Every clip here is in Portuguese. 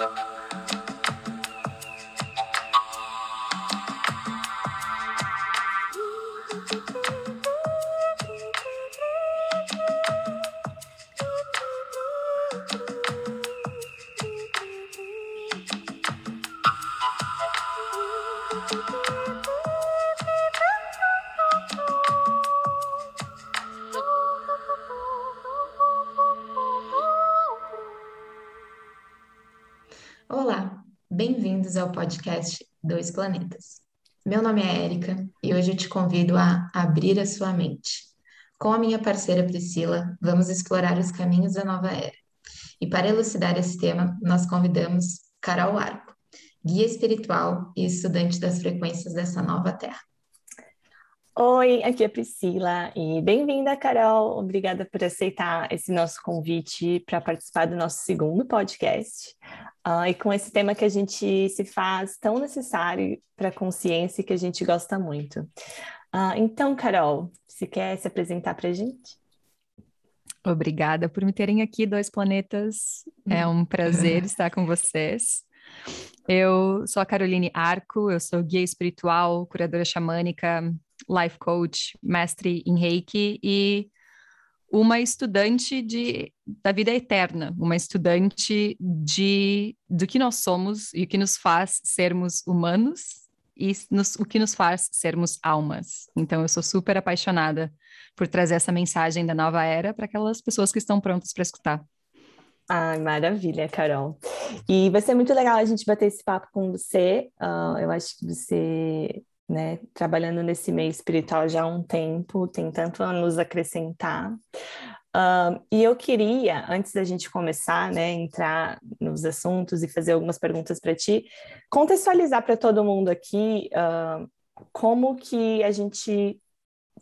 Thank. Ao podcast Dois Planetas. Meu nome é Érica e hoje eu te convido a abrir a sua mente. Com a minha parceira Priscila, vamos explorar os caminhos da nova era. E para elucidar esse tema, nós convidamos Carol Arco, guia espiritual e estudante das frequências dessa nova terra. Oi, aqui é a Priscila e bem-vinda, Carol. Obrigada por aceitar esse nosso convite para participar do nosso segundo podcast. Uh, e com esse tema que a gente se faz tão necessário para a consciência que a gente gosta muito. Uh, então, Carol, você quer se apresentar para a gente? Obrigada por me terem aqui, dois planetas. É um prazer estar com vocês. Eu sou a Caroline Arco, eu sou guia espiritual, curadora xamânica, life coach, mestre em Reiki e uma estudante de, da vida eterna, uma estudante de do que nós somos e o que nos faz sermos humanos e nos, o que nos faz sermos almas. Então, eu sou super apaixonada por trazer essa mensagem da nova era para aquelas pessoas que estão prontas para escutar. Ah, maravilha, Carol. E vai ser muito legal a gente bater esse papo com você. Uh, eu acho que você né, trabalhando nesse meio espiritual já há um tempo, tem tanto a nos acrescentar. Uh, e eu queria, antes da gente começar, né, entrar nos assuntos e fazer algumas perguntas para ti, contextualizar para todo mundo aqui uh, como que a gente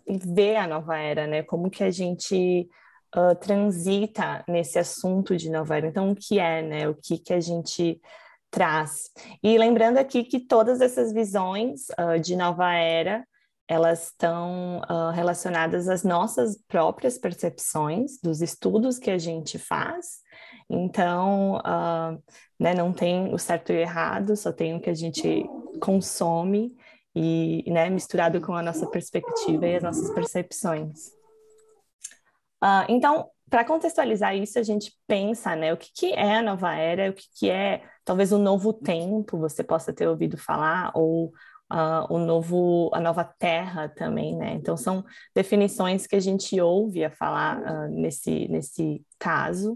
vê a nova era, né? Como que a gente uh, transita nesse assunto de nova era. Então, o que é, né? O que que a gente traz. E lembrando aqui que todas essas visões uh, de nova era, elas estão uh, relacionadas às nossas próprias percepções, dos estudos que a gente faz. Então, uh, né, não tem o certo e o errado, só tem o que a gente consome e né, misturado com a nossa perspectiva e as nossas percepções. Uh, então, para contextualizar isso, a gente pensa, né, o que, que é a nova era, o que, que é talvez o novo tempo, você possa ter ouvido falar, ou uh, o novo, a nova terra também, né? Então, são definições que a gente ouve a falar uh, nesse, nesse caso.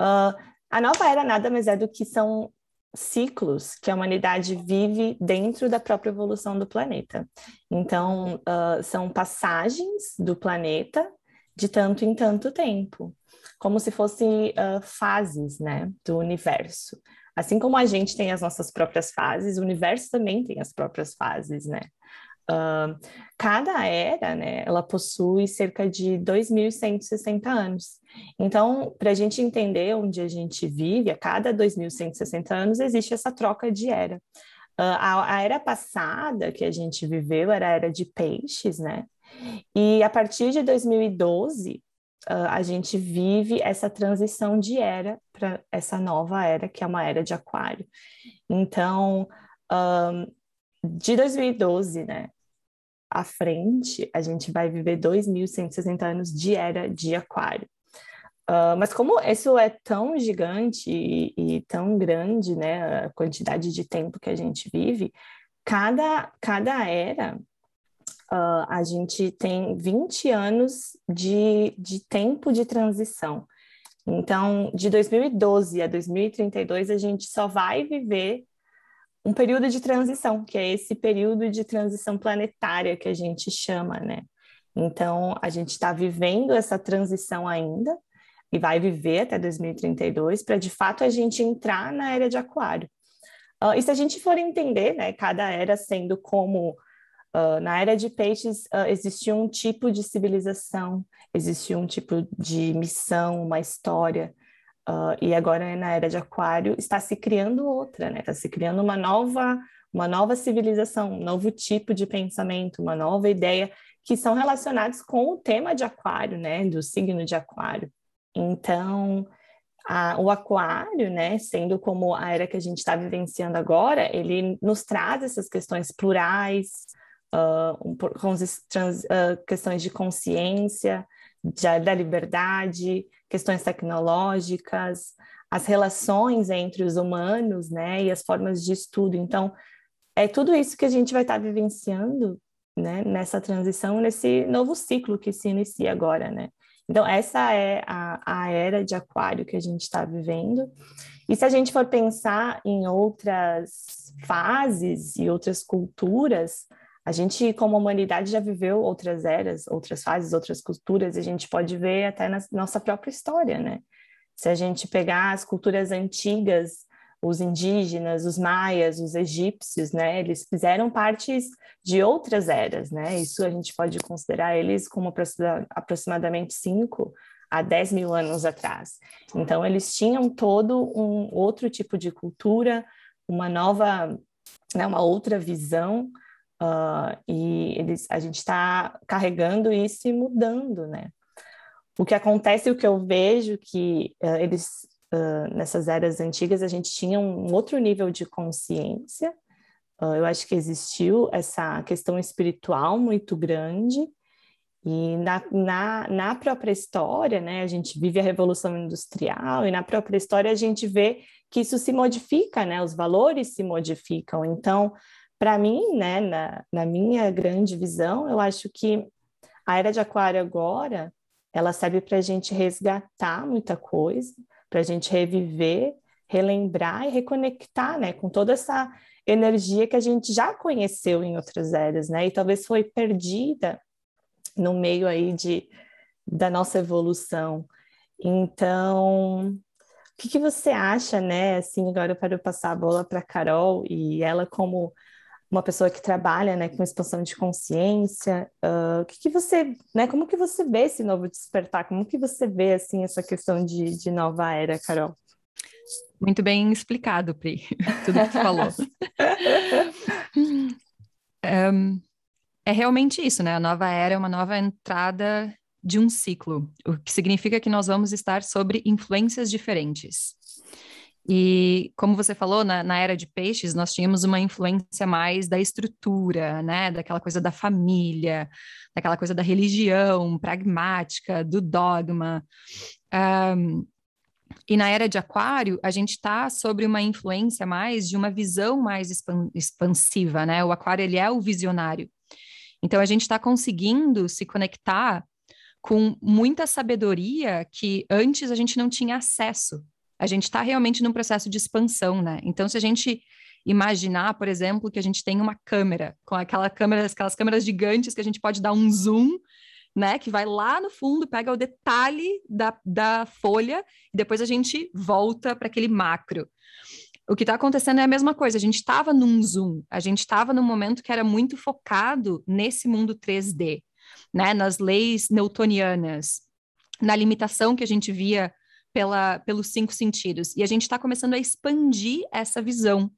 Uh, a nova era nada mais é do que são ciclos que a humanidade vive dentro da própria evolução do planeta. Então, são passagens do planeta de tanto em tanto tempo, como se fossem uh, fases, né, do universo. Assim como a gente tem as nossas próprias fases, o universo também tem as próprias fases, né? Uh, cada era, né, ela possui cerca de 2.160 anos. Então, para a gente entender onde a gente vive, a cada 2.160 anos existe essa troca de era. Uh, a, a, era passada que a gente viveu era a era de peixes, né? E a partir de 2012, uh, ah, a gente vive essa transição de era para essa nova era, que é uma era de aquário. Então, um, de 2012, né, à frente, a gente vai viver 2.160 anos de era de aquário. Uh, mas como isso é tão gigante e, e, tão grande, né, a quantidade de tempo que a gente vive, cada, cada era uh, a gente tem 20 anos de, de tempo de transição. Então, de 2012 a 2032, a gente só vai viver um período de transição, que é esse período de transição planetária que a gente chama, né? Então, a gente está vivendo essa transição ainda e vai viver até 2032 para, de fato, a gente entrar na era de Aquário. Uh, e se a gente for entender, né, cada era sendo como Uh, na era de peixes uh, existia um tipo de civilização, existia um tipo de missão, uma história, uh, e agora na era de aquário está se criando outra, né? Está se criando uma nova, uma nova civilização, um novo tipo de pensamento, uma nova ideia que são relacionados com o tema de aquário, né? Do signo de aquário. Então, a, o aquário, né, sendo como a era que a gente está vivenciando agora, ele nos traz essas questões plurais, uh, com trans, uh, questões de consciência, de, da liberdade, questões tecnológicas, as relações entre os humanos, né, e as formas de estudo. Então, é tudo isso que a gente vai estar vivenciando, né, nessa transição, nesse novo ciclo que se inicia agora, né. Então, essa é a, a era de aquário que a gente está vivendo. E se a gente for pensar em outras fases e outras culturas, a gente, como humanidade, já viveu outras eras, outras fases, outras culturas, e a gente pode ver até na nossa própria história, né? Se a gente pegar as culturas antigas os indígenas, os maias, os egípcios, né? Eles fizeram partes de outras eras, né? Isso a gente pode considerar eles como aproximadamente 5 a 10 mil anos atrás. Então, eles tinham todo um outro tipo de cultura, uma nova, né, uma outra visão, uh, e eles, a gente está carregando isso e mudando, né? O que acontece, o que eu vejo que uh, eles uh, nessas eras antigas, a gente tinha um outro nível de consciência. Eu acho que existiu essa questão espiritual muito grande. E na, na, na própria história, né, a gente vive a Revolução Industrial, e na própria história a gente vê que isso se modifica, né, os valores se modificam. Então, para mim, né, na, na minha grande visão, eu acho que a Era de Aquário agora, ela serve para a gente resgatar muita coisa, para a gente reviver, relembrar e reconectar, né, com toda essa energia que a gente já conheceu em outras eras, né, e talvez foi perdida no meio aí de da nossa evolução. Então, o que, que você acha, né? Assim, agora eu quero passar a bola para Carol e ela como uma pessoa que trabalha, né, com expansão de consciência, uh, que, que você, né, como que você vê esse novo despertar? Como que você vê, assim, essa questão de, de nova era, Carol? Muito bem explicado, Pri, tudo que tu falou. um, é realmente isso, né? A nova era é uma nova entrada de um ciclo, o que significa que nós vamos estar sobre influências diferentes. E como você falou, na, na, era de peixes, nós tínhamos uma influência mais da estrutura, né? Daquela coisa da família, daquela coisa da religião pragmática, do dogma. Um, e na era de aquário, a gente está sobre uma influência mais de uma visão mais expan expansiva, né? O aquário, ele é o visionário. Então, a gente está conseguindo se conectar com muita sabedoria que antes a gente não tinha acesso a gente está realmente num processo de expansão, né? Então, se a gente imaginar, por exemplo, que a gente tem uma câmera, com aquela câmera, aquelas câmeras gigantes que a gente pode dar um zoom, né? Que vai lá no fundo, pega o detalhe da, da folha e depois a gente volta para aquele macro. O que está acontecendo é a mesma coisa, a gente estava num zoom, a gente estava num momento que era muito focado nesse mundo 3D, né? Nas leis newtonianas, na limitação que a gente via pela, pelos cinco sentidos. E a gente está começando a expandir essa visão.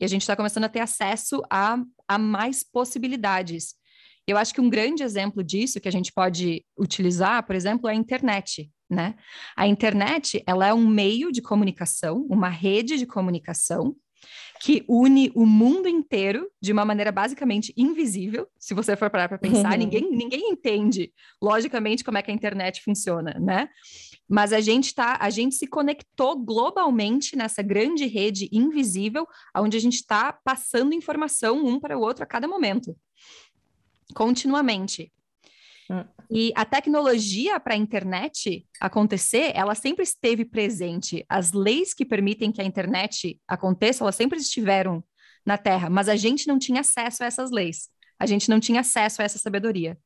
E a gente está começando a ter acesso a, a mais possibilidades. Eu acho que um grande exemplo disso que a gente pode utilizar, por exemplo, é a internet. Né? A internet ela é um meio de comunicação, uma rede de comunicação que une o mundo inteiro de uma maneira basicamente invisível. Se você for parar para pensar, uhum. ninguém, ninguém entende logicamente como é que a internet funciona, né? Mas a gente tá, a gente se conectou globalmente nessa grande rede invisível, onde a gente está passando informação um para o outro a cada momento, continuamente. Hum. E a tecnologia para a internet acontecer, ela sempre esteve presente. As leis que permitem que a internet aconteça, elas sempre estiveram na Terra, mas a gente não tinha acesso a essas leis. A gente não tinha acesso a essa sabedoria.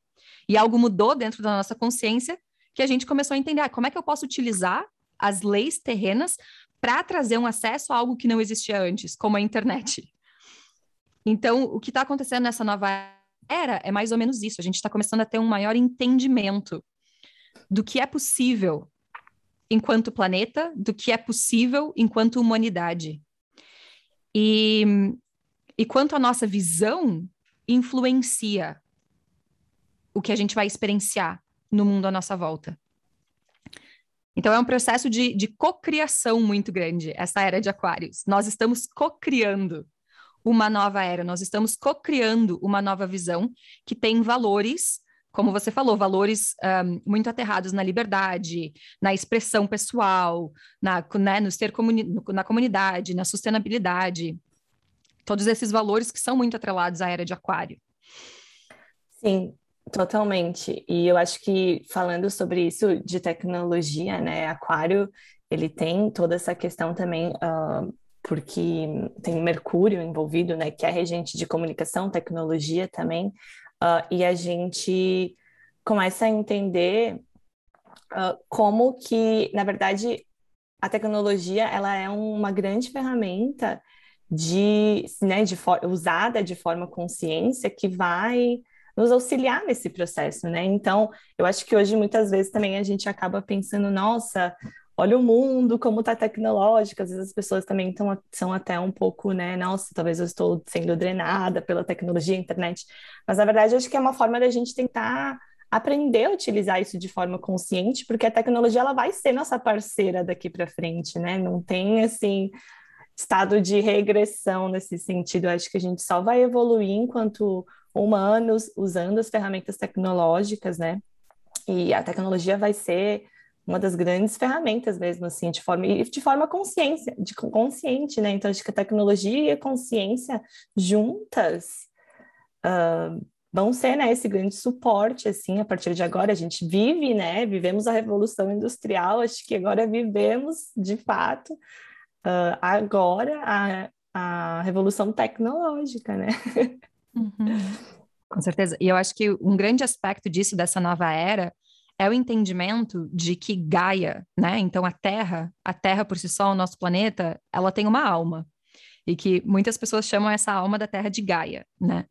E algo mudou dentro da nossa consciência que a gente começou a entender ah, como é que eu posso utilizar as leis terrenas para trazer um acesso a algo que não existia antes, como a internet. Então, o que está acontecendo nessa nova era é mais ou menos isso. A gente está começando a ter um maior entendimento do que é possível enquanto planeta, do que é possível enquanto humanidade. E, e quanto a nossa visão influencia o que a gente vai experienciar no mundo à nossa volta. Então, é um processo de, de cocriação muito grande, essa era de Aquários. Nós estamos cocriando uma nova era, nós estamos cocriando uma nova visão que tem valores, como você falou, valores um, muito aterrados na liberdade, na expressão pessoal, na, né, no ser comuni na comunidade, na sustentabilidade. Todos esses valores que são muito atrelados à era de Aquário. Sim, Totalmente. E eu acho que falando sobre isso de tecnologia, né, Aquário, ele tem toda essa questão também, uh, porque tem Mercúrio envolvido, né, que é regente de comunicação, tecnologia também, uh, e a gente começa a entender uh, como que, na verdade, a tecnologia ela é uma grande ferramenta de, né, de usada de forma consciência que vai nos auxiliar nesse processo, né? Então, eu acho que hoje muitas vezes também a gente acaba pensando, nossa, olha o mundo como está tecnológico, às vezes as pessoas também estão, são até um pouco, né, nossa, talvez eu estou sendo drenada pela tecnologia, internet, mas na verdade acho que é uma forma da gente tentar aprender a utilizar isso de forma consciente, porque a tecnologia ela vai ser nossa parceira daqui para frente, né? Não tem assim estado de regressão nesse sentido. Acho que a gente só vai evoluir enquanto humanos usando as ferramentas tecnológicas, né? E a tecnologia vai ser uma das grandes ferramentas mesmo, assim, de forma, de forma consciência, de consciente, né? Então, acho que a tecnologia e a consciência juntas uh, vão ser, né, esse grande suporte, assim, a partir de agora a gente vive, né, vivemos a revolução industrial, acho que agora vivemos, de fato, uh, agora a, a revolução tecnológica, né? Uhum. Com certeza. E eu acho que um grande aspecto disso, dessa nova era, é o entendimento de que Gaia, né? Então a Terra, a Terra por si só, o nosso planeta, ela tem uma alma. E que muitas pessoas chamam essa alma da Terra de Gaia, né?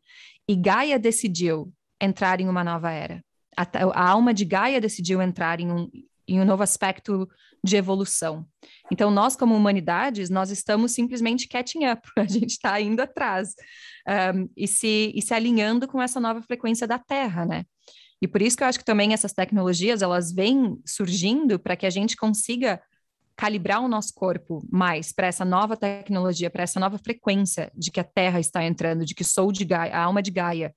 E Gaia decidiu entrar em uma nova era. A, a alma de Gaia decidiu entrar em um, em um novo aspecto de evolução. Então, nós, como humanidades, nós estamos simplesmente catching up, a gente está indo atrás um, e, se, e se alinhando com essa nova frequência da Terra, né? E por isso que eu acho que também essas tecnologias, elas vêm surgindo para que a gente consiga calibrar o nosso corpo mais para essa nova tecnologia, para essa nova frequência de que a Terra está entrando, de que Soul de Gaia, a alma de Gaia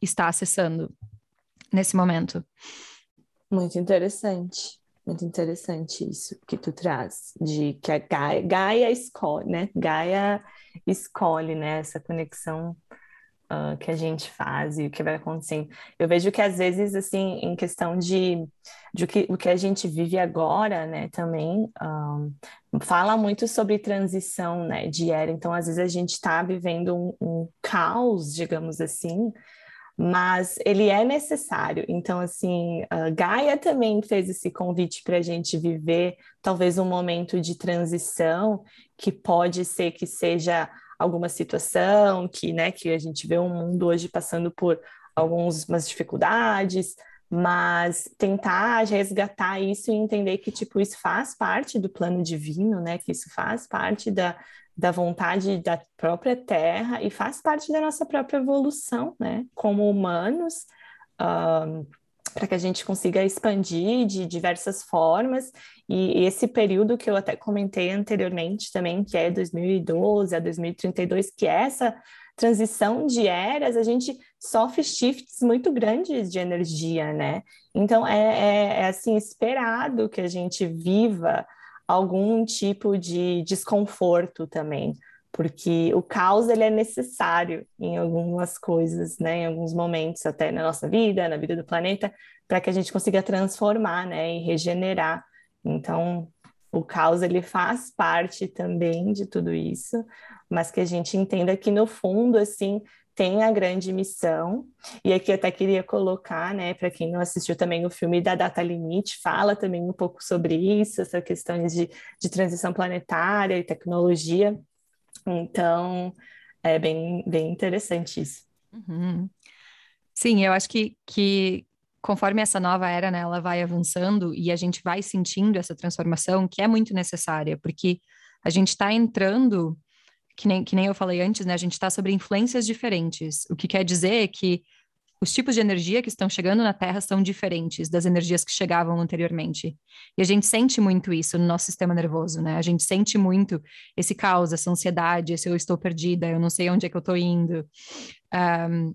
está acessando nesse momento. Muito interessante. Muito interessante isso que tu traz, de que a Gaia, Gaia escolhe, né? Gaia escolhe, né? Essa conexão uh, que a gente faz e o que vai acontecendo. Eu vejo que às vezes, assim, em questão de, de o, que, o que a gente vive agora, né? Também um, ah, fala muito sobre transição, né? De era. Então, às vezes a gente está vivendo um, um caos, digamos assim, mas ele é necessário. Então, assim, a Gaia também fez esse convite para a gente viver talvez um momento de transição, que pode ser que seja alguma situação, que, né, que a gente vê o um mundo hoje passando por algumas dificuldades, mas tentar resgatar isso e entender que, tipo, isso faz parte do plano divino, né, que isso faz parte da, da vontade da própria Terra e faz parte da nossa própria evolução, né? Como humanos, um, para que a gente consiga expandir de diversas formas. E, e esse período que eu até comentei anteriormente também, que é 2012 a 2032, que é essa transição de eras, a gente sofre shifts muito grandes de energia, né? Então é, é, é assim esperado que a gente viva algum tipo de desconforto também, porque o caos ele é necessário em algumas coisas, né, em alguns momentos até na nossa vida, na vida do planeta, para que a gente consiga transformar, né, e regenerar. Então, o caos ele faz parte também de tudo isso, mas que a gente entenda que no fundo assim tem a grande missão, e aqui eu até queria colocar, né, para quem não assistiu também o filme da Data Limite, fala também um pouco sobre isso, essa questão de, de transição planetária e tecnologia. Então, é bem, bem interessante isso. Uhum. Sim, eu acho que, que conforme essa nova era, né, ela vai avançando e a gente vai sentindo essa transformação, que é muito necessária, porque a gente está entrando que nem, que nem eu falei antes, né? A gente está sobre influências diferentes. O que quer dizer que os tipos de energia que estão chegando na Terra são diferentes das energias que chegavam anteriormente. E a gente sente muito isso no nosso sistema nervoso, né? A gente sente muito esse caos, essa ansiedade, esse eu estou perdida, eu não sei onde é que eu estou indo. Um,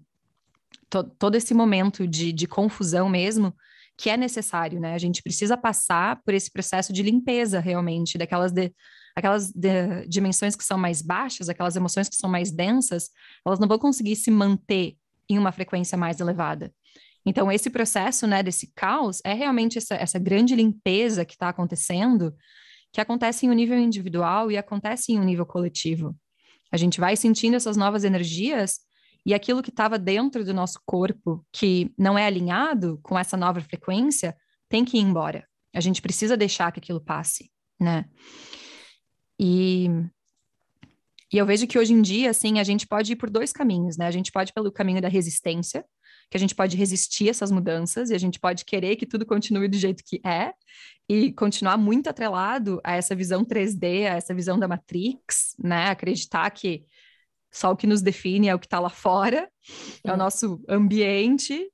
to, todo esse momento de, de confusão mesmo, que é necessário, né? A gente precisa passar por esse processo de limpeza realmente, daquelas de, aquelas de, dimensões que são mais baixas, aquelas emoções que são mais densas, elas não vão conseguir se manter em uma frequência mais elevada. Então, esse processo, né, desse caos, é realmente essa, essa grande limpeza que está acontecendo, que acontece em um nível individual e acontece em um nível coletivo. A gente vai sentindo essas novas energias e aquilo que estava dentro do nosso corpo, que não é alinhado com essa nova frequência, tem que ir embora. A gente precisa deixar que aquilo passe, né? E e eu vejo que hoje em dia, assim, a gente pode ir por dois caminhos, né? A gente pode ir pelo caminho da resistência, que a gente pode resistir essas mudanças e a gente pode querer que tudo continue do jeito que é e continuar muito atrelado a essa visão 3D, a essa visão da Matrix, né? Acreditar que só o que nos define é o que está lá fora, é o nosso ambiente,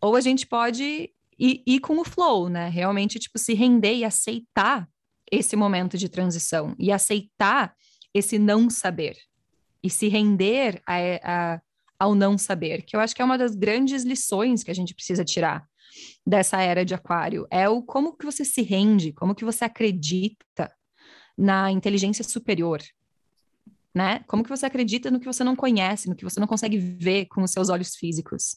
ou a gente pode ir, ir com o flow, né? Realmente, tipo, se render e aceitar esse momento de transição e aceitar esse não saber e se render a, a, ao não saber, que eu acho que é uma das grandes lições que a gente precisa tirar dessa era de aquário, é o como que você se rende, como que você acredita na inteligência superior, né? Como que você acredita no que você não conhece, no que você não consegue ver com os seus olhos físicos?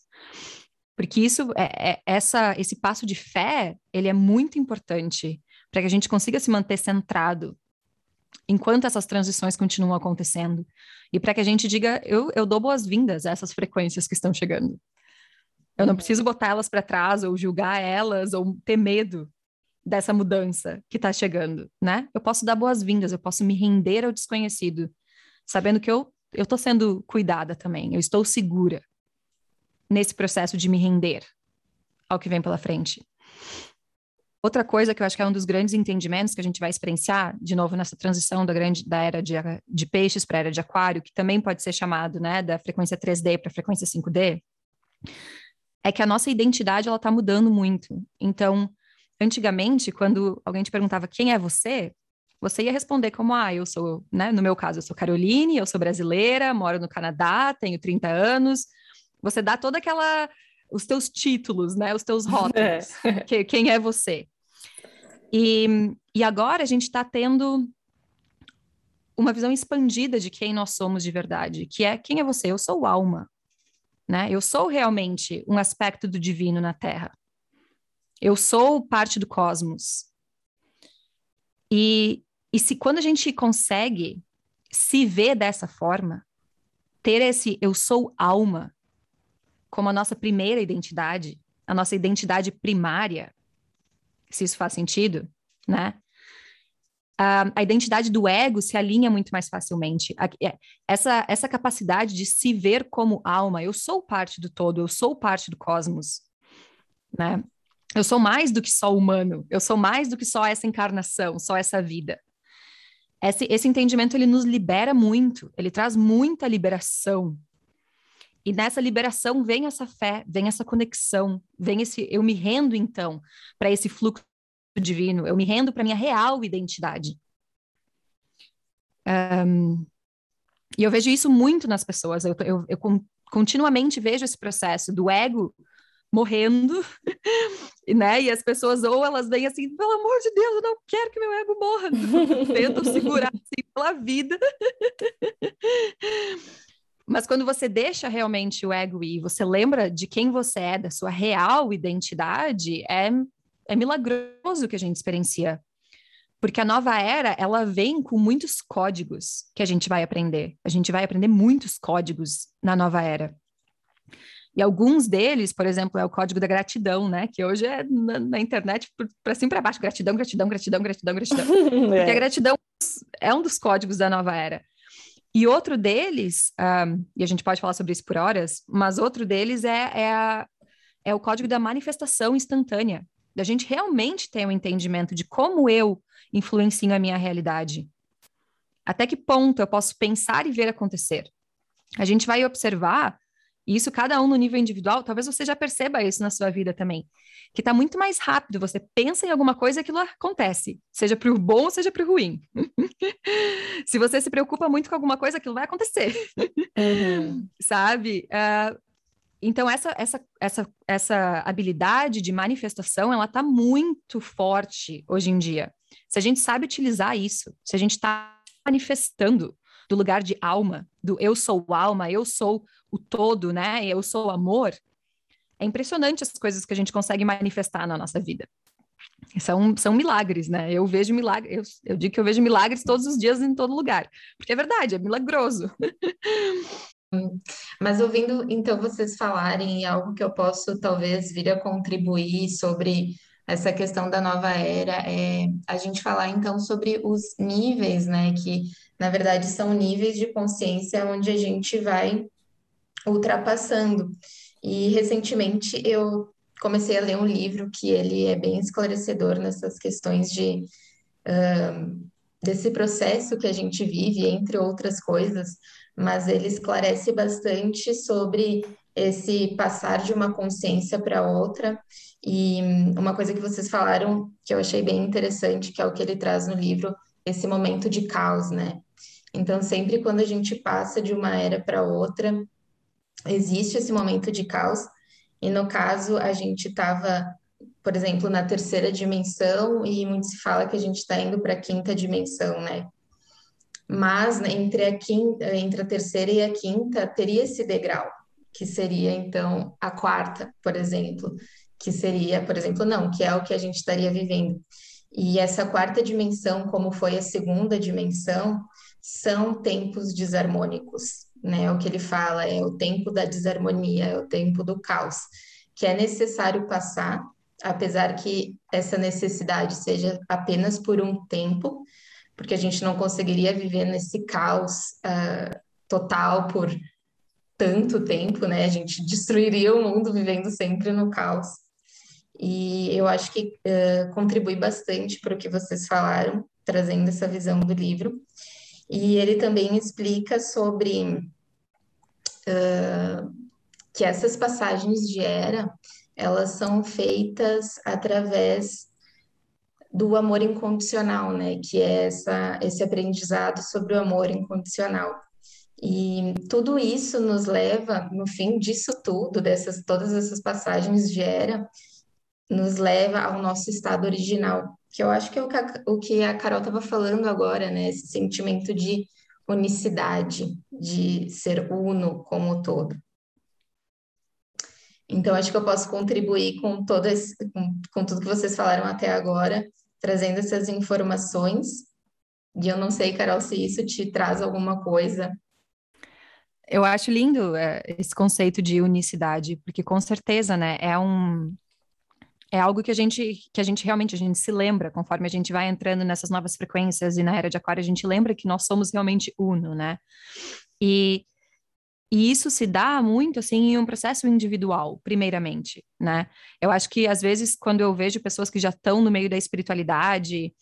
Porque isso é, é essa esse passo de fé, ele é muito importante para que a gente consiga se manter centrado enquanto essas transições continuam acontecendo. E para que a gente diga, eu, eu dou boas-vindas a essas frequências que estão chegando. Eu não uhum. preciso botar elas para trás ou julgar elas ou ter medo dessa mudança que está chegando, né? Eu posso dar boas-vindas, eu posso me render ao desconhecido, sabendo que eu eu estou sendo cuidada também, eu estou segura nesse processo de me render ao que vem pela frente. Outra coisa que eu acho que é um dos grandes entendimentos que a gente vai experienciar, de novo, nessa transição da, grande, da era de, de peixes para a era de aquário, que também pode ser chamado né, da frequência 3D para a frequência 5D, é que a nossa identidade ela está mudando muito. Então, antigamente, quando alguém te perguntava quem é você, você ia responder como, ah, eu sou, né, no meu caso, eu sou Caroline, eu sou brasileira, moro no Canadá, tenho 30 anos. Você dá toda aquela os teus títulos, né, os teus rótulos, é. que, quem é você. E, e agora a gente está tendo uma visão expandida de quem nós somos de verdade, que é quem é você? Eu sou alma, né? Eu sou realmente um aspecto do divino na Terra. Eu sou parte do cosmos. E, e se quando a gente consegue se ver dessa forma, ter esse eu sou alma como a nossa primeira identidade, a nossa identidade primária, se isso faz sentido, né? A identidade do ego se alinha muito mais facilmente. É, essa, essa capacidade de se ver como alma, eu sou parte do todo, eu sou parte do cosmos, né? Eu sou mais do que só humano, eu sou mais do que só essa encarnação, só essa vida. Esse, esse entendimento ele nos libera muito, ele traz muita liberação e nessa liberação vem essa fé, vem essa conexão, vem esse eu me rendo então para esse fluxo divino, eu me rendo para minha real identidade. Um, e eu vejo isso muito nas pessoas. Eu, eu, eu continuamente vejo esse processo do ego morrendo, né? E as pessoas ou elas vêm assim, pelo amor de Deus, eu não quero que meu ego morra. Tentam segurar assim pela vida. Mas quando você deixa realmente o ego ir, você lembra de quem você é, da sua real identidade, é, é milagroso que a gente experiencia. Porque a nova era, ela vem com muitos códigos que a gente vai aprender. A gente vai aprender muitos códigos na nova era. E alguns deles, por exemplo, é o código da gratidão, né? Que hoje é na, na internet para cima para baixo, gratidão, gratidão, gratidão, gratidão, gratidão. é. Porque a gratidão é um dos códigos da nova era. E outro deles, um, e a gente pode falar sobre isso por horas, mas outro deles é, é, a, é o código da manifestação instantânea, da gente realmente ter um entendimento de como eu influencio a minha realidade. Até que ponto eu posso pensar e ver acontecer. A gente vai observar E isso cada um no nível individual, talvez você já perceba isso na sua vida também, que está muito mais rápido. Você pensa em alguma coisa e aquilo acontece, seja para o bom seja para o ruim. se você se preocupa muito com alguma coisa, aquilo vai acontecer, uhum. sabe? Uh, então essa essa essa essa habilidade de manifestação, ela está muito forte hoje em dia. Se a gente sabe utilizar isso, se a gente está manifestando do lugar de alma, do eu sou alma, eu sou o todo, né? Eu sou amor. É impressionante as coisas que a gente consegue manifestar na nossa vida. São, são milagres, né? Eu vejo milagres, eu, eu digo que eu vejo milagres todos os dias em todo lugar, porque é verdade, é milagroso. Mas ouvindo então vocês falarem algo que eu posso talvez vir a contribuir sobre essa questão da nova era, é a gente falar então sobre os níveis, né? Que na verdade são níveis de consciência onde a gente vai ultrapassando. E recentemente eu comecei a ler um livro que ele é bem esclarecedor nessas questões de uh, desse processo que a gente vive, entre outras coisas, mas ele esclarece bastante sobre esse passar de uma consciência para outra. E uma coisa que vocês falaram que eu achei bem interessante, que é o que ele traz no livro, esse momento de caos, né? Então, sempre quando a gente passa de uma era para outra, existe esse momento de caos, e no caso a gente estava, por exemplo, na terceira dimensão, e muito se fala que a gente está indo para a quinta dimensão, né? Mas né, entre, a quinta, entre a terceira e a quinta teria esse degrau, que seria então a quarta, por exemplo, que seria, por exemplo, não, que é o que a gente estaria vivendo. E essa quarta dimensão, como foi a segunda dimensão, são tempos desarmônicos, né? O que ele fala é o tempo da desarmonia, é o tempo do caos, que é necessário passar, apesar que essa necessidade seja apenas por um tempo, porque a gente não conseguiria viver nesse caos uh, total por tanto tempo, né? A gente destruiria o mundo vivendo sempre no caos. E eu acho que uh, contribui bastante para o que vocês falaram, trazendo essa visão do livro. E ele também explica sobre uh, que essas passagens de era, elas são feitas através do amor incondicional, né? Que é essa, esse aprendizado sobre o amor incondicional. E tudo isso nos leva, no fim disso tudo, dessas todas essas passagens de era, nos leva ao nosso estado original, que eu acho que é o que a, o que a Carol estava falando agora, né? Esse sentimento de unicidade, de ser uno como todo. Então, acho que eu posso contribuir com, todo esse, com, com tudo que vocês falaram até agora, trazendo essas informações. E eu não sei, Carol, se isso te traz alguma coisa. Eu acho lindo é, esse conceito de unicidade, porque com certeza, né, é um, é algo que a gente que a gente realmente a gente se lembra conforme a gente vai entrando nessas novas frequências e na era de aquário a gente lembra que nós somos realmente uno, né? E, e isso se dá muito assim em um processo individual, primeiramente, né? Eu acho que às vezes quando eu vejo pessoas que já estão no meio da espiritualidade,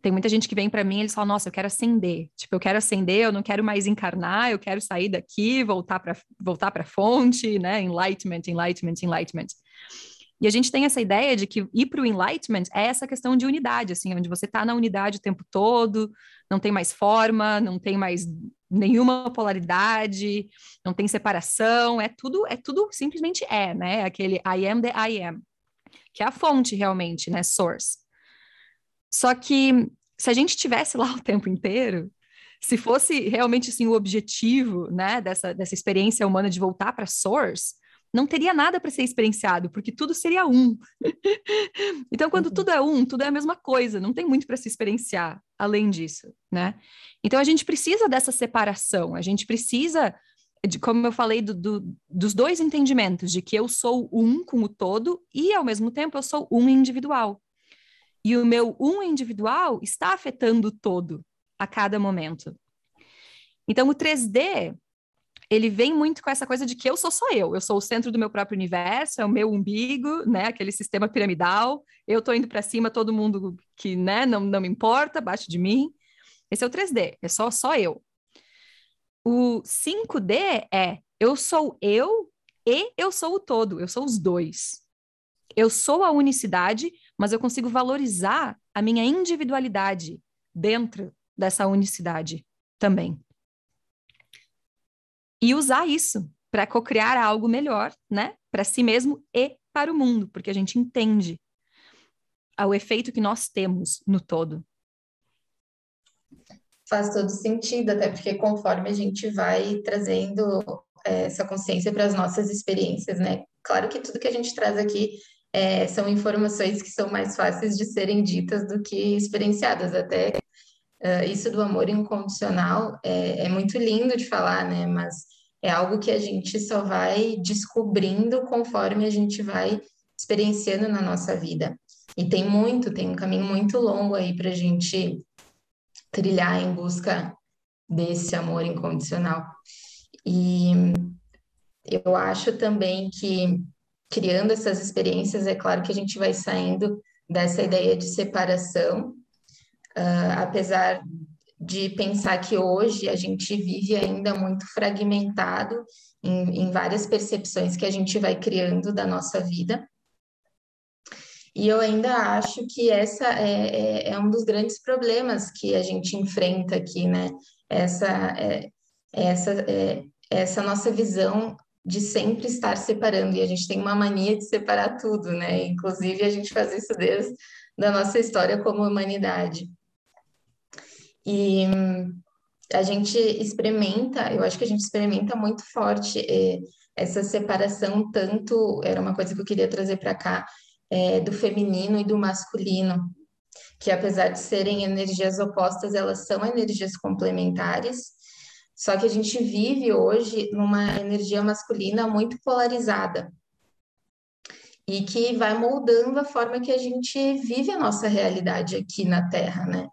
tem muita gente que vem para mim e eles falam: "Nossa, eu quero ascender". Tipo, eu quero ascender, eu não quero mais encarnar, eu quero sair daqui, voltar para voltar para fonte, né? Enlightenment, enlightenment, enlightenment. E a gente tem essa ideia de que ir para o enlightenment é essa questão de unidade, assim, onde você está na unidade o tempo todo, não tem mais forma, não tem mais nenhuma polaridade, não tem separação, é tudo, é tudo simplesmente é, né? Aquele I am the I am, que é a fonte realmente, né? Source. Só que se a gente tivesse lá o tempo inteiro, se fosse realmente assim o objetivo, né, dessa, dessa experiência humana de voltar para source, não teria nada para ser experienciado, porque tudo seria um. então, quando uhum. tudo é um, tudo é a mesma coisa, não tem muito para se experienciar além disso, né? Então, a gente precisa dessa separação, a gente precisa, de, como eu falei, do, do, dos dois entendimentos, de que eu sou um com o todo e, ao mesmo tempo, eu sou um individual. E o meu um individual está afetando o todo a cada momento. Então, o 3D ele vem muito com essa coisa de que eu sou só eu, eu sou o centro do meu próprio universo, é o meu umbigo, né, aquele sistema piramidal, eu tô indo para cima, todo mundo que, né, não, não me importa, abaixo de mim. Esse é o 3D, é só, só eu. O 5D é eu sou eu e eu sou o todo, eu sou os dois. Eu sou a unicidade, mas eu consigo valorizar a minha individualidade dentro dessa unicidade também. E usar isso para cocriar algo melhor, né? Para si mesmo e para o mundo, porque a gente entende o efeito que nós temos no todo. Faz todo sentido, até porque conforme a gente vai trazendo é, essa consciência para as nossas experiências, né? Claro que tudo que a gente traz aqui é, são informações que são mais fáceis de serem ditas do que experienciadas. Até uh, isso do amor incondicional é, é muito lindo de falar, né? Mas é algo que a gente só vai descobrindo conforme a gente vai experienciando na nossa vida. E tem muito, tem um caminho muito longo aí para a gente trilhar em busca desse amor incondicional. E eu acho também que criando essas experiências, é claro que a gente vai saindo dessa ideia de separação, uh, apesar de pensar que hoje a gente vive ainda muito fragmentado em, em várias percepções que a gente vai criando da nossa vida. E eu ainda acho que essa é, é, é, um dos grandes problemas que a gente enfrenta aqui, né? Essa, é, essa, é, essa nossa visão de sempre estar separando, e a gente tem uma mania de separar tudo, né? Inclusive, a gente faz isso desde a nossa história como humanidade. E a gente experimenta, eu acho que a gente experimenta muito forte é, essa separação, tanto, era uma coisa que eu queria trazer para cá, é, do feminino e do masculino, que apesar de serem energias opostas, elas são energias complementares, só que a gente vive hoje numa energia masculina muito polarizada e que vai moldando a forma que a gente vive a nossa realidade aqui na Terra, né?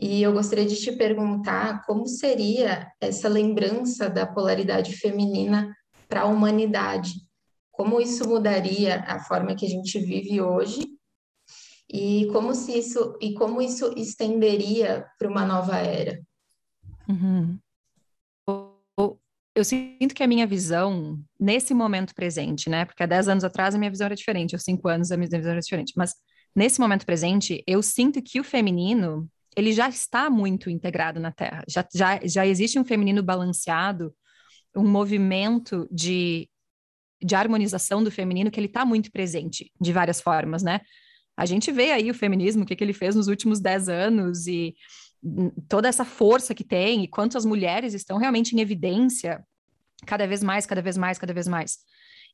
E eu gostaria de te perguntar como seria essa lembrança da polaridade feminina para a humanidade. Como isso mudaria a forma que a gente vive hoje e como se isso e como isso estenderia para uma nova era? Uhum. Eu sinto que a minha visão nesse momento presente, né? Porque há 10 anos atrás a minha visão era diferente, há 5 anos a minha visão era diferente, mas nesse momento presente, eu sinto que o feminino ele já está muito integrado na Terra. Já, já, já existe um feminino balanceado, um movimento de, de harmonização do feminino que ele está muito presente de várias formas, né? A gente vê aí o feminismo, o que, que ele fez nos últimos dez anos e toda essa força que tem e quantas mulheres estão realmente em evidência cada vez mais, cada vez mais, cada vez mais.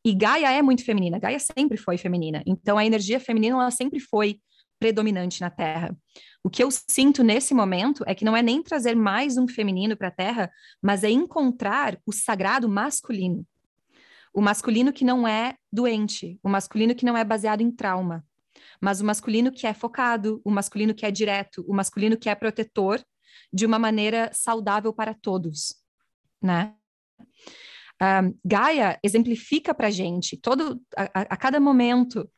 E Gaia é muito feminina, Gaia sempre foi feminina. Então a energia feminina ela sempre foi predominante na Terra. O que eu sinto nesse momento é que não é nem trazer mais um feminino para a Terra, mas é encontrar o sagrado masculino. O masculino que não é doente, o masculino que não é baseado em trauma, mas o masculino que é focado, o masculino que é direto, o masculino que é protetor de uma maneira saudável para todos, né? Um, Gaia exemplifica para gente todo a, a, cada momento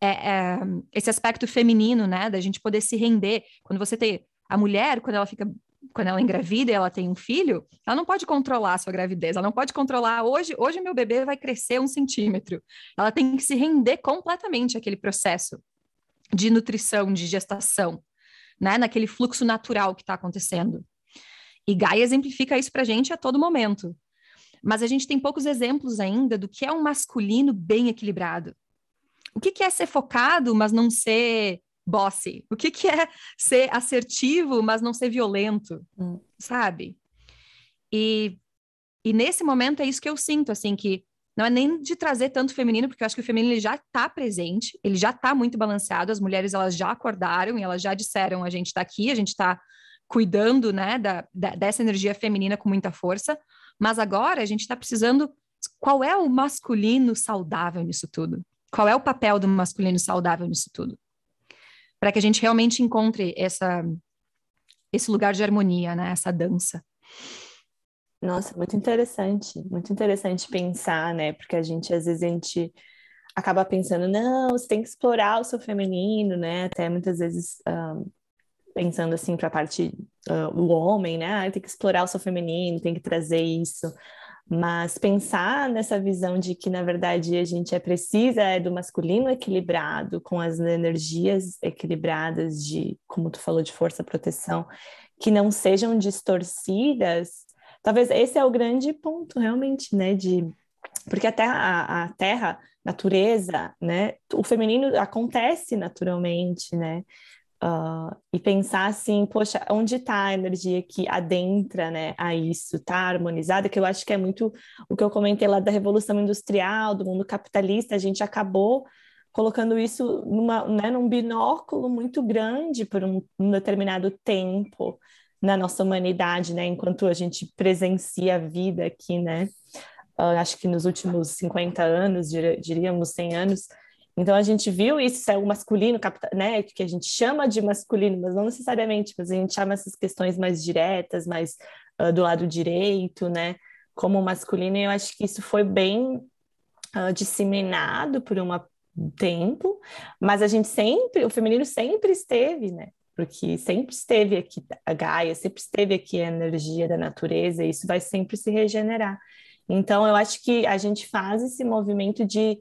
é, é, esse aspecto feminino, né, da gente poder se render. Quando você tem a mulher, quando ela fica, quando ela engravida e ela tem um filho, ela não pode controlar a sua gravidez, ela não pode controlar hoje, hoje meu bebê vai crescer um centímetro. Ela tem que se render completamente àquele processo de nutrição, de gestação, né, naquele fluxo natural que está acontecendo. E Gaia exemplifica isso para a gente a todo momento. Mas a gente tem poucos exemplos ainda do que é um masculino bem equilibrado o que, que é ser focado, mas não ser bossy? O que, que é ser assertivo, mas não ser violento? Hum. Sabe? E, e nesse momento é isso que eu sinto, assim, que não é nem de trazer tanto feminino, porque eu acho que o feminino ele já está presente, ele já está muito balanceado, as mulheres elas já acordaram e elas já disseram, a gente está aqui, a gente está cuidando, né, da, da, dessa energia feminina com muita força, mas agora a gente está precisando, qual é o masculino saudável nisso tudo? Qual é o papel do masculino saudável nisso tudo? Para que a gente realmente encontre essa, esse lugar de harmonia, né? Essa dança. Nossa, muito interessante, muito interessante pensar, né? Porque a gente, às vezes, a gente acaba pensando, não, você tem que explorar o seu feminino, né? Até muitas vezes pensando assim para a parte uh, do homem, né? Ah, tem que explorar o seu feminino, tem que trazer isso. Mas pensar nessa visão de que, na verdade, a gente é precisa é do masculino equilibrado, com as energias equilibradas de, como tu falou, de força proteção, que não sejam distorcidas, talvez esse é o grande ponto, realmente, né? De, porque até a, a terra, natureza, né? O feminino acontece naturalmente, né? Uh, e pensar assim, poxa, onde está a energia que adentra né, a isso, está harmonizada, que eu acho que é muito o que eu comentei lá da Revolução Industrial, do mundo capitalista, a gente acabou colocando isso numa, né, num binóculo muito grande por um, um determinado tempo na nossa humanidade, né, enquanto a gente presencia a vida aqui, né, uh, acho que nos últimos 50 anos, diríamos 100 anos, então a gente viu isso, é o masculino, né, que a gente chama de masculino, mas não necessariamente, mas a gente chama essas questões mais diretas, mais uh, do lado direito, né, como masculino, e eu acho que isso foi bem uh, disseminado por um tempo, mas a gente sempre, o feminino sempre esteve, né, porque sempre esteve aqui a Gaia, sempre esteve aqui a energia da natureza, e isso vai sempre se regenerar. Então eu acho que a gente faz esse movimento de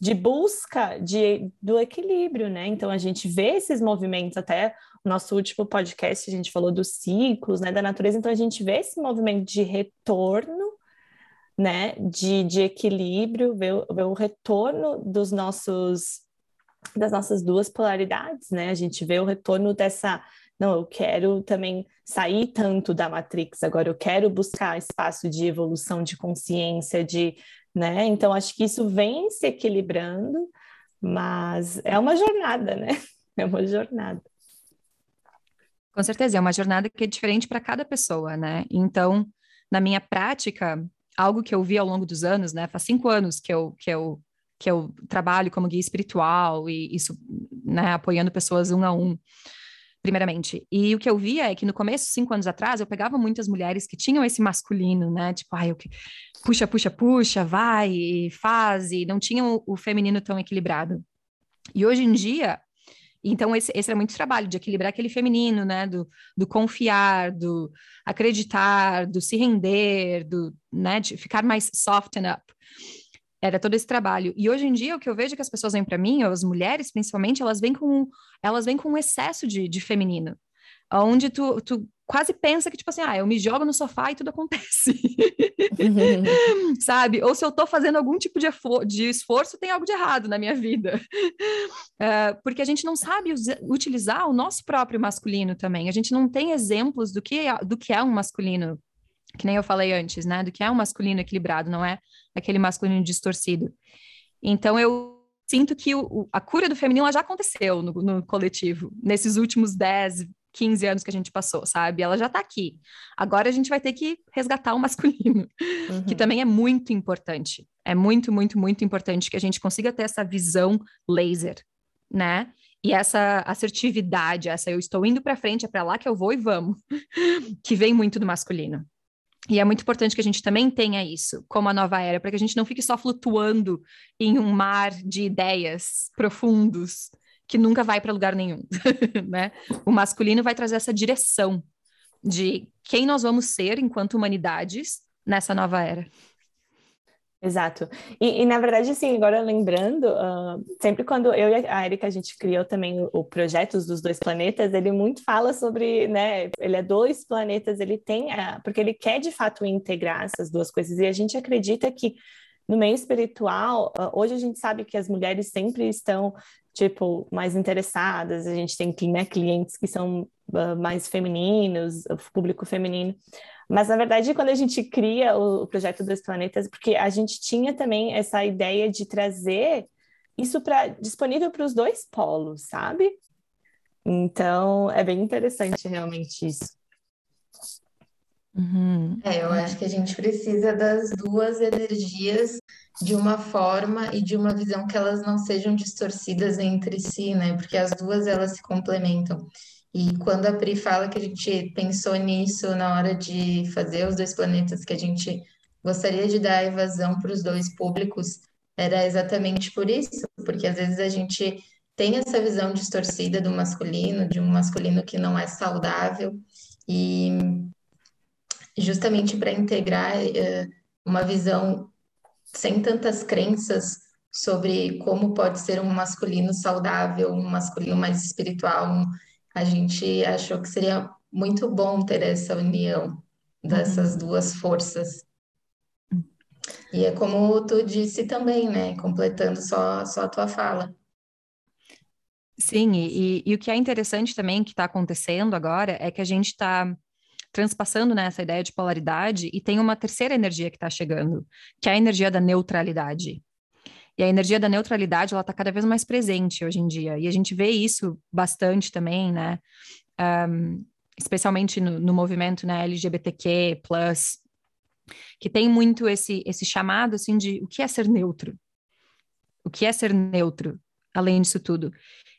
de busca de, do equilíbrio, né? Então a gente vê esses movimentos, até o nosso último podcast a gente falou dos ciclos, né, da natureza, então a gente vê esse movimento de retorno, né, de, de equilíbrio, vê, vê o retorno dos nossos das nossas duas polaridades, né? A gente vê o retorno dessa não, eu quero também sair tanto da Matrix, agora eu quero buscar espaço de evolução de consciência, de né? Então acho que isso vem se equilibrando, mas é uma jornada, né? É uma jornada. Com certeza, é uma jornada que é diferente para cada pessoa, né? Então, na minha prática, algo que eu vi ao longo dos anos, né? Faz cinco anos que eu, que eu, que eu trabalho como guia espiritual e isso, né? Apoiando pessoas um a um primeiramente. E o que eu via é que no começo, cinco anos atrás, eu pegava muitas mulheres que tinham esse masculino, né? Tipo, ai, eu puxa, puxa, puxa, vai, faz, e não tinham o, feminino tão equilibrado. E hoje em dia, então esse, esse era muito trabalho de equilibrar aquele feminino, né? Do, do confiar, do acreditar, do se render, do, né? De ficar mais soften up era todo esse trabalho. E hoje em dia, o que eu vejo é que as pessoas vêm para mim, as mulheres principalmente, elas vêm com, elas vêm com um excesso de, de feminino. Onde tu, tu quase pensa que, tipo assim, ah, eu me jogo no sofá e tudo acontece. Sabe? Ou se eu tô fazendo algum tipo de, de, esforço, tem algo de errado na minha vida. Uh, porque a gente não sabe utilizar o nosso próprio masculino também. A gente não tem exemplos do que, é, do que é um masculino que nem eu falei antes, né? Do que é um masculino equilibrado, não é aquele masculino distorcido. Então eu sinto que o, a cura do feminino já aconteceu no, no, coletivo, nesses últimos 10, 15 anos que a gente passou, sabe? Ela já tá aqui. Agora a gente vai ter que resgatar o masculino, uhum. que também é muito importante. É muito, muito, muito importante que a gente consiga ter essa visão laser, né? E essa assertividade, essa eu estou indo para frente, é para lá que eu vou e vamos, que vem muito do masculino. E é muito importante que a gente também tenha isso como a nova era, para que a gente não fique só flutuando em um mar de ideias profundos que nunca vai para lugar nenhum, né? O masculino vai trazer essa direção de quem nós vamos ser enquanto humanidades nessa nova era. Exato. E, e, na verdade, assim, agora lembrando, uh, sempre quando eu e a Erika a gente criou também o, o projeto dos dois planetas, ele muito fala sobre, né, ele é dois planetas, ele tem, a, porque ele quer de fato integrar essas duas coisas, e a gente acredita que no meio espiritual, uh, hoje a gente sabe que as mulheres sempre estão, tipo, mais interessadas, a gente tem né, clientes que são uh, mais femininos, o público feminino, mas, na verdade, quando a gente cria o, o projeto dos planetas, porque a gente tinha também essa ideia de trazer isso para disponível para os dois polos, sabe? Então, é bem interessante realmente isso. Uhum. É, eu acho que a gente precisa das duas energias de uma forma e de uma visão que elas não sejam distorcidas entre si, né? Porque as duas elas se complementam. E quando a Pri fala que a gente pensou nisso na hora de fazer os dois planetas, que a gente gostaria de dar evasão para os dois públicos, era exatamente por isso, porque às vezes a gente tem essa visão distorcida do masculino, de um masculino que não é saudável, e justamente para integrar uh, uma visão sem tantas crenças sobre como pode ser um masculino saudável, um masculino mais espiritual. Um, a gente achou que seria muito bom ter essa união dessas uhum. duas forças. E é como tu disse também, né? Completando só, só a tua fala. Sim, e, e, o que é interessante também que está acontecendo agora é que a gente está transpassando nessa né, ideia de polaridade e tem uma terceira energia que está chegando, que é a energia da neutralidade. E a energia da neutralidade, ela está cada vez mais presente hoje em dia. E a gente vê isso bastante também, né? Um, especialmente no, no, movimento né, LGBTQ+, que tem muito esse, esse chamado, assim, de o que é ser neutro? O que é ser neutro, além disso tudo?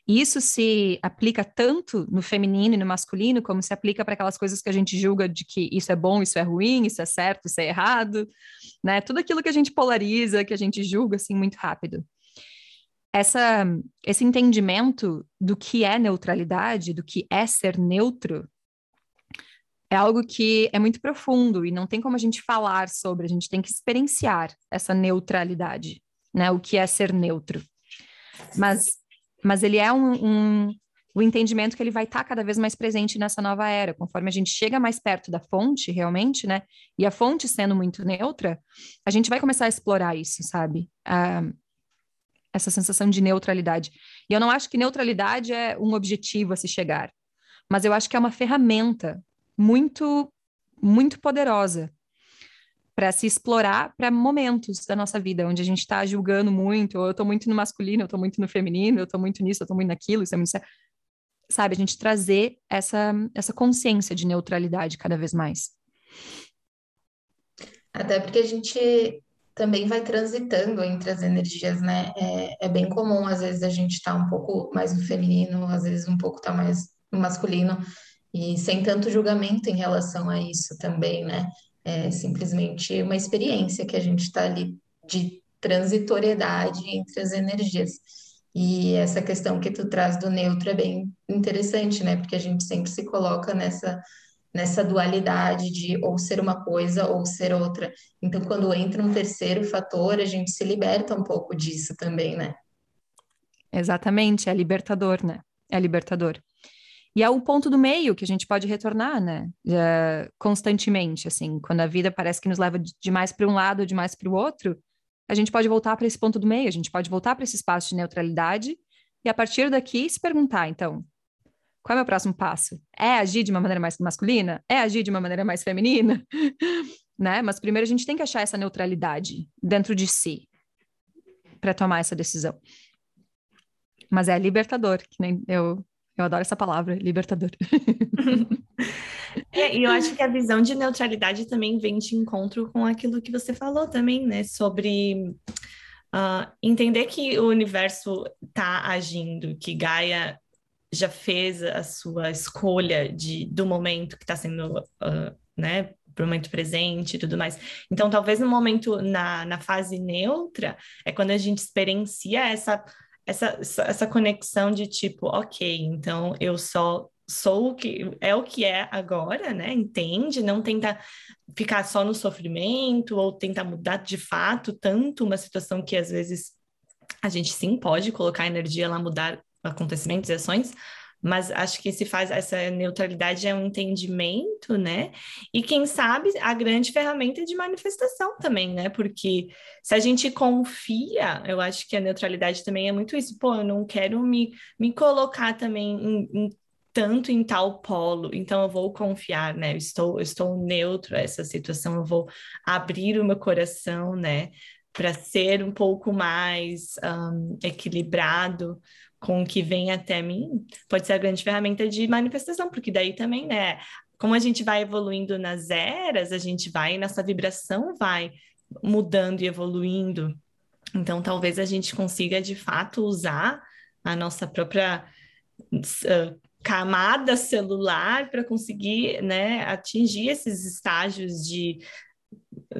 Isso se aplica tanto no feminino e no masculino, como se aplica para aquelas coisas que a gente julga de que isso é bom, isso é ruim, isso é certo, isso é errado, né? Tudo aquilo que a gente polariza, que a gente julga assim muito rápido. Essa, esse entendimento do que é neutralidade, do que é ser neutro, é algo que é muito profundo e não tem como a gente falar sobre, a gente tem que experienciar essa neutralidade, né? O que é ser neutro. Mas mas ele é um, um o entendimento que ele vai estar tá cada vez mais presente nessa nova era, conforme a gente chega mais perto da fonte, realmente, né? E a fonte sendo muito neutra, a gente vai começar a explorar isso, sabe? essa sensação de neutralidade. E eu não acho que neutralidade é um objetivo a se chegar, mas eu acho que é uma ferramenta muito, muito poderosa para se explorar para momentos da nossa vida, onde a gente está julgando muito, ou eu estou muito no masculino, eu estou muito no feminino, eu estou muito nisso, eu estou muito naquilo, isso é muito... Sabe, a gente trazer essa, essa consciência de neutralidade cada vez mais. Até porque a gente também vai transitando entre as energias, né? É, é bem comum, às vezes, a gente estar tá um pouco mais no feminino, às vezes um pouco tá mais no masculino, e sem tanto julgamento em relação a isso também, né? É simplesmente uma experiência que a gente está ali de transitoriedade entre as energias. E essa questão que tu traz do neutro é bem interessante, né? Porque a gente sempre se coloca nessa nessa dualidade de ou ser uma coisa ou ser outra. Então, quando entra um terceiro fator, a gente se liberta um pouco disso também, né? Exatamente, é libertador, né? É libertador. E é o ponto do meio que a gente pode retornar, né? É, constantemente, assim, quando a vida parece que nos leva demais para um lado, demais para o outro, a gente pode voltar para esse ponto do meio, a gente pode voltar para esse espaço de neutralidade e a partir daqui se perguntar, então, qual é o meu próximo passo? É agir de uma maneira mais masculina? É agir de uma maneira mais feminina? né? Mas primeiro a gente tem que achar essa neutralidade dentro de si para tomar essa decisão. Mas é libertador, que nem eu eu adoro essa palavra, libertador. é, e eu acho que a visão de neutralidade também vem de encontro com aquilo que você falou também, né? Sobre uh, entender que o universo está agindo, que Gaia já fez a sua escolha de, do momento que está sendo, uh, né? Pro momento presente e tudo mais. Então, talvez no momento, na, na fase neutra, é quando a gente experiencia essa essa, essa conexão de tipo, ok, então eu só sou o que é o que é agora, né? Entende? Não tenta ficar só no sofrimento ou tentar mudar de fato tanto uma situação que às vezes a gente sim pode colocar energia lá, mudar acontecimentos e ações, mas acho que se faz essa neutralidade é um entendimento, né? E quem sabe a grande ferramenta de manifestação também, né? Porque se a gente confia, eu acho que a neutralidade também é muito isso. Pô, eu não quero me, me colocar também em, em tanto em tal polo, então eu vou confiar, né? Eu estou, eu estou neutro a essa situação, eu vou abrir o meu coração, né? Para ser um pouco mais um, equilibrado com o que vem até mim, pode ser a grande ferramenta de manifestação, porque daí também, né? Como a gente vai evoluindo nas eras, a gente vai, nossa vibração vai mudando e evoluindo. Então, talvez a gente consiga de fato usar a nossa própria uh, camada celular para conseguir né, atingir esses estágios de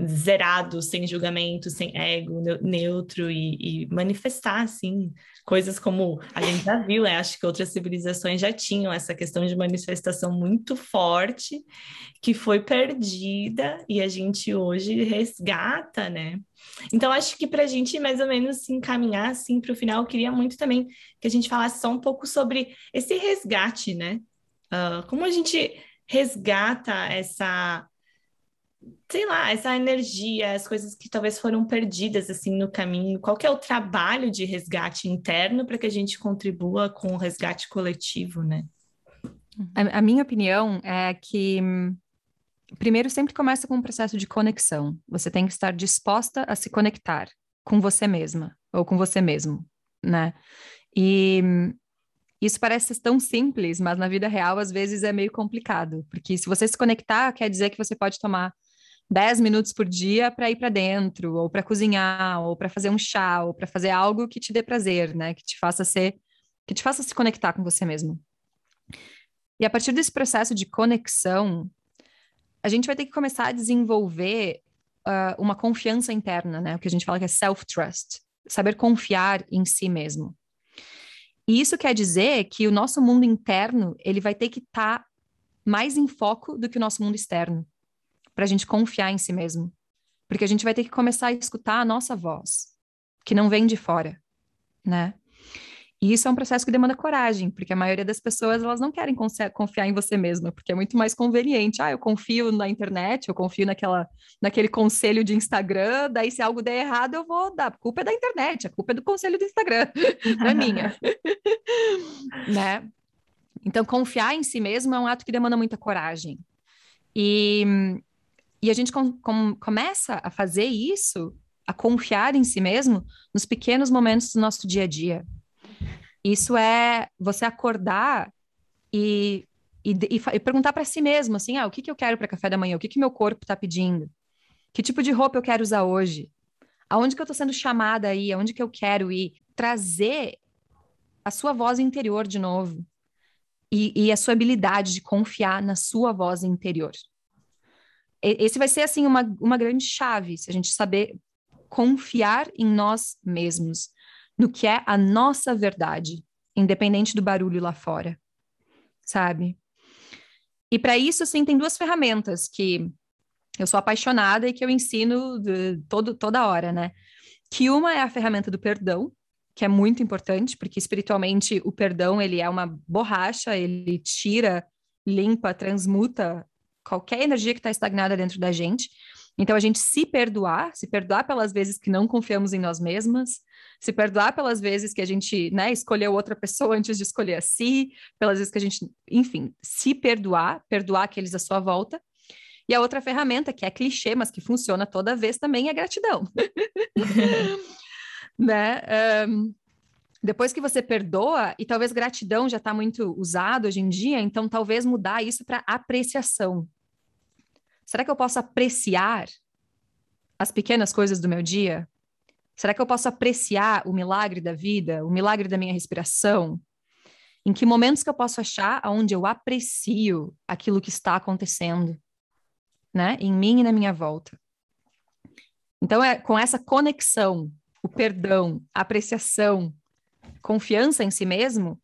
zerado, sem julgamento, sem ego, neutro e, e, manifestar, assim, coisas como a gente já viu, né? acho que outras civilizações já tinham essa questão de manifestação muito forte, que foi perdida e a gente hoje resgata, né? Então, acho que para a gente mais ou menos se encaminhar assim para o final, eu queria muito também que a gente falasse só um pouco sobre esse resgate, né? Uh, como a gente resgata essa sei lá, essa energia, as coisas que talvez foram perdidas assim no caminho. Qual é o trabalho de resgate interno para que a gente contribua com o resgate coletivo, né? A, a minha opinião é que primeiro sempre começa com um processo de conexão. Você tem que estar disposta a se conectar com você mesma ou com você mesmo, né? E isso parece tão simples, mas na vida real às vezes é meio complicado, porque se você se conectar, quer dizer que você pode tomar 10 minutos por dia para ir para dentro, ou para cozinhar, ou para fazer um chá, ou para fazer algo que te dê prazer, né? Que te faça ser, que te faça se conectar com você mesmo. E a partir desse processo de conexão, a gente vai ter que começar a desenvolver uh, uma confiança interna, né? O que a gente fala que é self-trust, saber confiar em si mesmo. E isso quer dizer que o nosso mundo interno ele vai ter que estar tá mais em foco do que o nosso mundo externo para a gente confiar em si mesmo. Porque a gente vai ter que começar a escutar a nossa voz, que não vem de fora, né? E isso é um processo que demanda coragem, porque a maioria das pessoas elas não querem confiar em você mesma, porque é muito mais conveniente. Ah, eu confio na internet, eu confio naquela, naquele conselho de Instagram, daí se algo der errado eu vou dar. A culpa é da internet, a culpa é do conselho do Instagram, não é minha. né? Então, confiar em si mesmo é um ato que demanda muita coragem. E e a gente com, com, começa a fazer isso, a confiar em si mesmo, nos pequenos momentos do nosso dia a dia. Isso é você acordar e, e, e perguntar para si mesmo, assim, ah, o que, que eu quero para café da manhã? O que, que meu corpo está pedindo? Que tipo de roupa eu quero usar hoje? Aonde que eu estou sendo chamada aí? Aonde que eu quero ir? Trazer a sua voz interior de novo. E, e a sua habilidade de confiar na sua voz interior esse vai ser assim uma, uma grande chave, se a gente saber confiar em nós mesmos, no que é a nossa verdade, independente do barulho lá fora, sabe? E para isso, assim, tem duas ferramentas que eu sou apaixonada e que eu ensino de, todo, toda hora, né? Que uma é a ferramenta do perdão, que é muito importante, porque espiritualmente o perdão, ele é uma borracha, ele tira, limpa, transmuta qualquer energia que está estagnada dentro da gente. Então, a gente se perdoar, se perdoar pelas vezes que não confiamos em nós mesmas, se perdoar pelas vezes que a gente, né, escolheu outra pessoa antes de escolher a si, pelas vezes que a gente, enfim, se perdoar, perdoar aqueles à sua volta. E a outra ferramenta, que é clichê, mas que funciona toda vez também, é gratidão. né? Um, depois que você perdoa, e talvez gratidão já está muito usado hoje em dia, então talvez mudar isso para apreciação. Será que eu posso apreciar as pequenas coisas do meu dia? Será que eu posso apreciar o milagre da vida, o milagre da minha respiração? Em que momentos que eu posso achar onde eu aprecio aquilo que está acontecendo, né? Em mim e na minha volta. Então é com essa conexão, o perdão, a apreciação, confiança em si mesmo,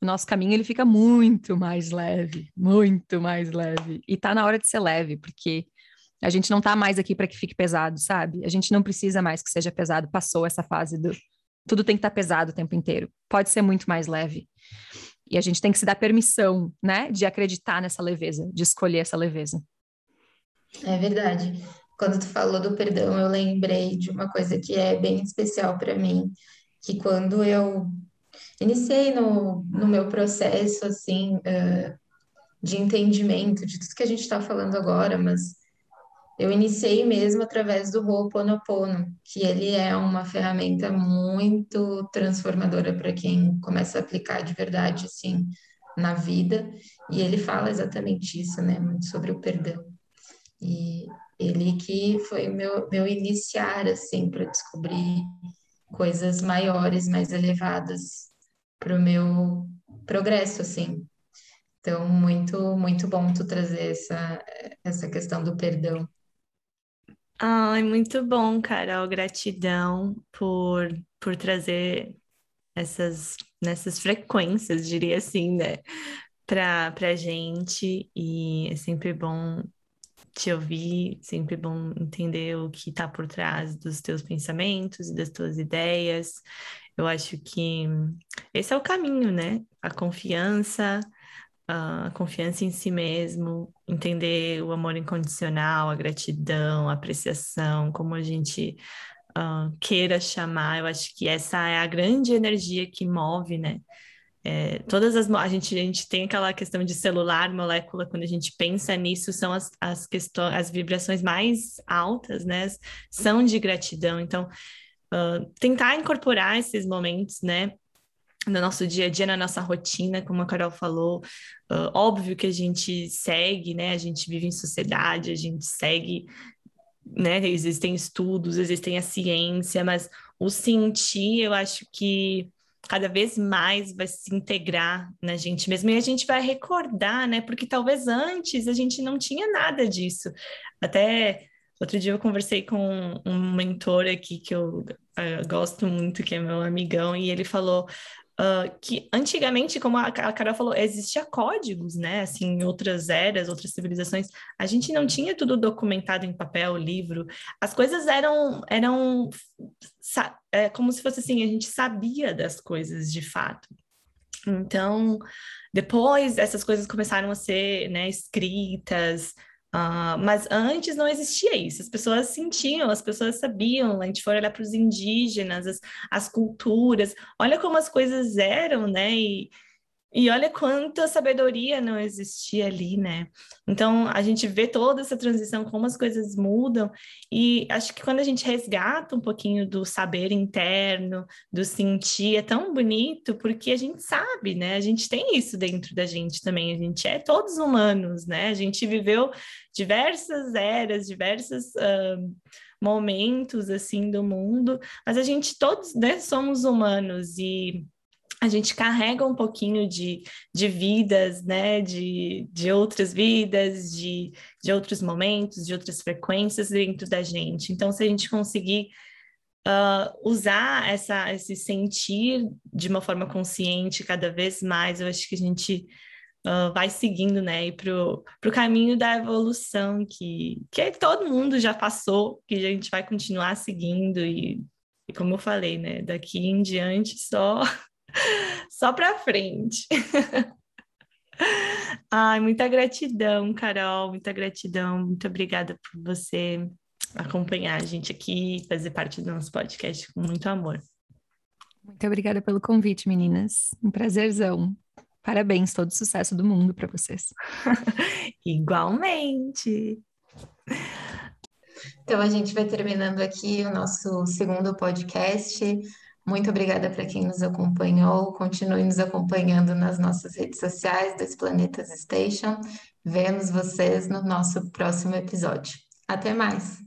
o nosso caminho ele fica muito mais leve, muito mais leve. E tá na hora de ser leve, porque a gente não tá mais aqui para que fique pesado, sabe? A gente não precisa mais que seja pesado, passou essa fase do tudo tem que estar tá pesado o tempo inteiro. Pode ser muito mais leve. E a gente tem que se dar permissão, né, de acreditar nessa leveza, de escolher essa leveza. É verdade. Quando tu falou do perdão, eu lembrei de uma coisa que é bem especial para mim, que quando eu iniciei no, no meu processo, assim, uh, de entendimento de tudo que a gente está falando agora, mas eu iniciei mesmo através do Ho'oponopono, que ele é uma ferramenta muito transformadora para quem começa a aplicar de verdade, assim, na vida, e ele fala exatamente isso, né, muito sobre o perdão. E ele que foi meu, meu iniciar, assim, para descobrir coisas maiores, mais elevadas para o meu progresso, assim. Então, muito, muito bom tu trazer essa, essa questão do perdão. Ai, muito bom, Carol. Gratidão por, por trazer essas, nessas frequências, diria assim, né? Para a gente. E é sempre bom te ouvir, sempre bom entender o que está por trás dos teus pensamentos e das tuas ideias. Eu acho que esse é o caminho, né? A confiança, a confiança em si mesmo, entender o amor incondicional, a gratidão, a apreciação, como a gente uh, queira chamar. Eu acho que essa é a grande energia que move, né? É, todas as a gente, a gente tem aquela questão de celular, molécula, quando a gente pensa nisso, são as, as questões, as vibrações mais altas, né? São de gratidão. Então, uh, tentar incorporar esses momentos, né? No nosso dia a dia, na nossa rotina, como a Carol falou, uh, óbvio que a gente segue, né? A gente vive em sociedade, a gente segue né? Existem estudos, existem a ciência, mas o sentir, eu acho que cada vez mais vai se integrar na gente mesmo e a gente vai recordar, né? Porque talvez antes a gente não tinha nada disso. Até outro dia eu conversei com um mentor aqui que eu uh, gosto muito, que é meu amigão, e ele falou: Uh, que antigamente, como a, a Carol falou, existia códigos, né? Assim, em outras eras, outras civilizações, a gente não tinha tudo documentado em papel, livro. As coisas eram, eram é, como se fosse assim, a gente sabia das coisas de fato. Então, depois essas coisas começaram a ser né, escritas, Uh, mas antes não existia isso, as pessoas sentiam, as pessoas sabiam, a gente for olhar para os indígenas, as, as culturas, olha como as coisas eram, né? E, e olha quanta sabedoria não existia ali, né? Então a gente vê toda essa transição, como as coisas mudam, e acho que quando a gente resgata um pouquinho do saber interno, do sentir, é tão bonito, porque a gente sabe, né? A gente tem isso dentro da gente também, a gente é todos humanos, né? A gente viveu diversas eras, diversos uh, momentos assim do mundo, mas a gente todos né, somos humanos e a gente carrega um pouquinho de, de vidas, né, de, de outras vidas, de, de outros momentos, de outras frequências dentro da gente. Então, se a gente conseguir uh, usar essa, esse sentir de uma forma consciente cada vez mais, eu acho que a gente uh, vai seguindo, né, para o caminho da evolução que, que todo mundo já passou, que a gente vai continuar seguindo e, e como eu falei, né, daqui em diante só só para frente. Ai, muita gratidão, Carol, muita gratidão. Muito obrigada por você acompanhar a gente aqui, fazer parte do nosso podcast com muito amor. Muito obrigada pelo convite, meninas. Um prazerzão. Parabéns, todo sucesso do mundo para vocês. Igualmente. Então a gente vai terminando aqui o nosso segundo podcast. Muito obrigada para quem nos acompanhou. Continue nos acompanhando nas nossas redes sociais, Dois Planetas Station. Vemos vocês no nosso próximo episódio. Até mais!